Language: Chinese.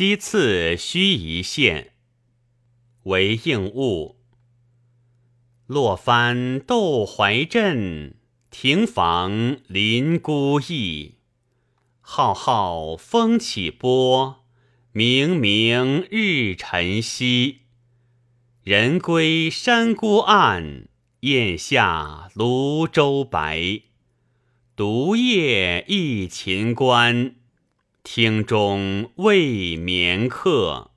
西次须一县。为应物。落帆窦怀镇，亭房临孤驿。浩浩风起波，明明日沉西。人归山孤暗，雁下庐州白。独夜忆秦关，厅中未眠客。